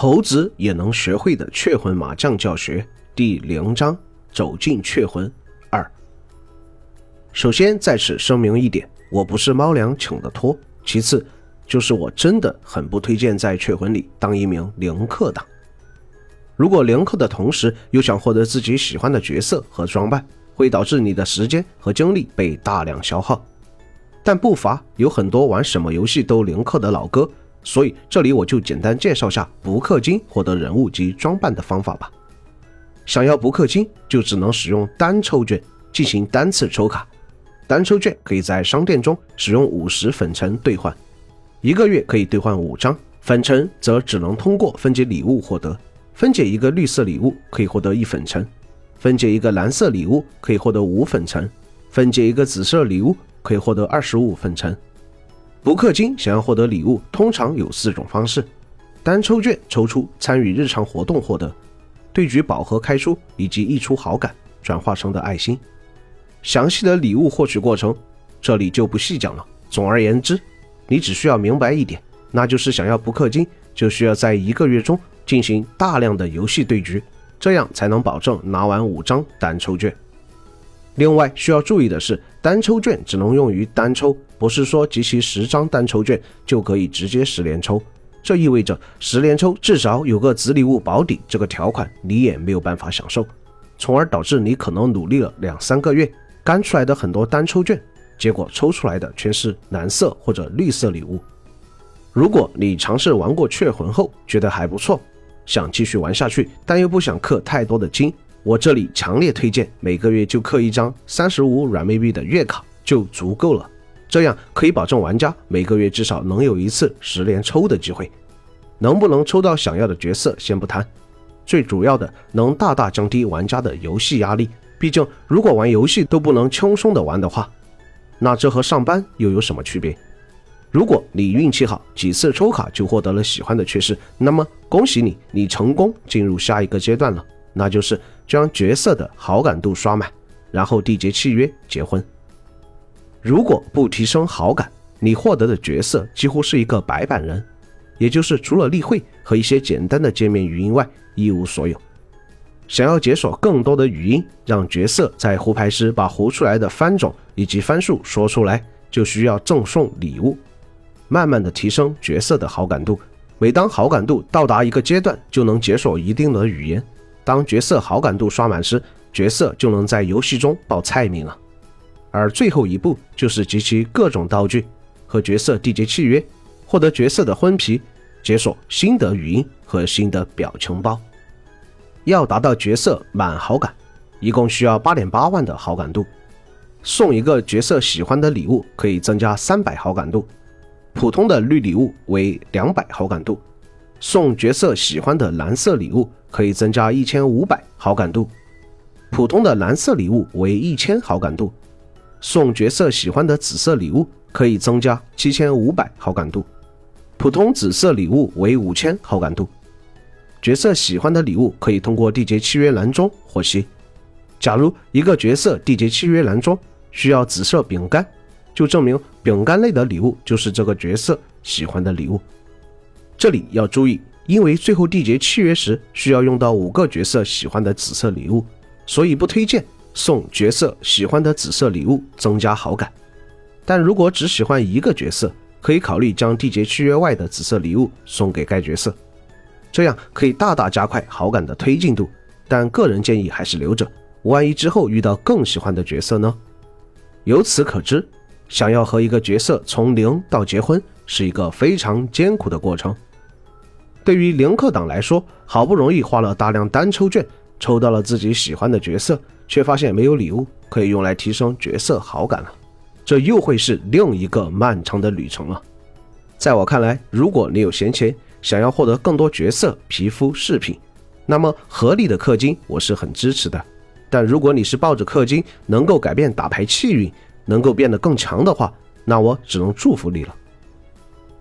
猴子也能学会的雀魂麻将教学第零章：走进雀魂二。首先在此声明一点，我不是猫粮请的托。其次，就是我真的很不推荐在雀魂里当一名零氪党。如果零氪的同时又想获得自己喜欢的角色和装扮，会导致你的时间和精力被大量消耗。但不乏有很多玩什么游戏都零氪的老哥。所以这里我就简单介绍下不氪金获得人物及装扮的方法吧。想要不氪金，就只能使用单抽券进行单次抽卡。单抽券可以在商店中使用五十粉尘兑换，一个月可以兑换五张粉尘，则只能通过分解礼物获得。分解一个绿色礼物可以获得一粉尘，分解一个蓝色礼物可以获得五粉尘，分解一个紫色礼物可以获得二十五粉尘。不氪金想要获得礼物，通常有四种方式：单抽券抽出，参与日常活动获得，对局宝盒开出，以及溢出好感转化成的爱心。详细的礼物获取过程，这里就不细讲了。总而言之，你只需要明白一点，那就是想要不氪金，就需要在一个月中进行大量的游戏对局，这样才能保证拿完五张单抽券。另外需要注意的是，单抽券只能用于单抽，不是说集齐十张单抽券就可以直接十连抽。这意味着十连抽至少有个子礼物保底，这个条款你也没有办法享受，从而导致你可能努力了两三个月，干出来的很多单抽券，结果抽出来的全是蓝色或者绿色礼物。如果你尝试玩过雀魂后觉得还不错，想继续玩下去，但又不想氪太多的金。我这里强烈推荐每个月就氪一张三十五软妹币的月卡就足够了，这样可以保证玩家每个月至少能有一次十连抽的机会。能不能抽到想要的角色先不谈，最主要的能大大降低玩家的游戏压力。毕竟如果玩游戏都不能轻松的玩的话，那这和上班又有什么区别？如果你运气好，几次抽卡就获得了喜欢的缺失，那么恭喜你，你成功进入下一个阶段了。那就是将角色的好感度刷满，然后缔结契约结婚。如果不提升好感，你获得的角色几乎是一个白板人，也就是除了例会和一些简单的界面语音外一无所有。想要解锁更多的语音，让角色在胡牌时把胡出来的番种以及番数说出来，就需要赠送礼物，慢慢的提升角色的好感度。每当好感度到达一个阶段，就能解锁一定的语言。当角色好感度刷满时，角色就能在游戏中报菜名了。而最后一步就是集齐各种道具，和角色缔结契约，获得角色的婚皮，解锁新的语音和新的表情包。要达到角色满好感，一共需要八点八万的好感度。送一个角色喜欢的礼物可以增加三百好感度，普通的绿礼物为两百好感度。送角色喜欢的蓝色礼物可以增加一千五百好感度，普通的蓝色礼物为一千好感度。送角色喜欢的紫色礼物可以增加七千五百好感度，普通紫色礼物为五千好感度。角色喜欢的礼物可以通过缔结契约栏中获悉。假如一个角色缔结契约栏中需要紫色饼干，就证明饼干类的礼物就是这个角色喜欢的礼物。这里要注意，因为最后缔结契约时需要用到五个角色喜欢的紫色礼物，所以不推荐送角色喜欢的紫色礼物增加好感。但如果只喜欢一个角色，可以考虑将缔结契约外的紫色礼物送给该角色，这样可以大大加快好感的推进度。但个人建议还是留着，万一之后遇到更喜欢的角色呢？由此可知，想要和一个角色从零到结婚是一个非常艰苦的过程。对于零氪党来说，好不容易花了大量单抽券，抽到了自己喜欢的角色，却发现没有礼物可以用来提升角色好感了，这又会是另一个漫长的旅程了。在我看来，如果你有闲钱，想要获得更多角色、皮肤、饰品，那么合理的氪金我是很支持的。但如果你是抱着氪金能够改变打牌气运，能够变得更强的话，那我只能祝福你了。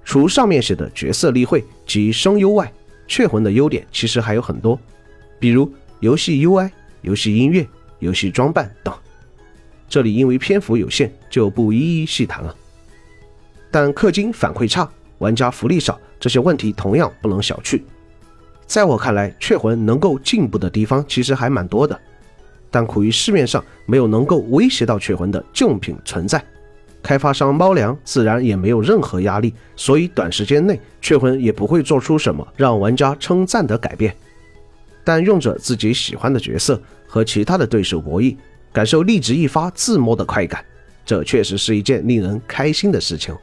除上面写的角色例会及声优外，雀魂的优点其实还有很多，比如游戏 UI、游戏音乐、游戏装扮等。这里因为篇幅有限，就不一一细谈了。但氪金反馈差、玩家福利少，这些问题同样不能小觑。在我看来，雀魂能够进步的地方其实还蛮多的，但苦于市面上没有能够威胁到雀魂的竞品存在，开发商猫粮自然也没有任何压力，所以短时间内雀魂也不会做出什么让玩家称赞的改变。但用着自己喜欢的角色和其他的对手博弈，感受立即一发自摸的快感，这确实是一件令人开心的事情。